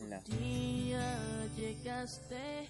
Un Día llegaste.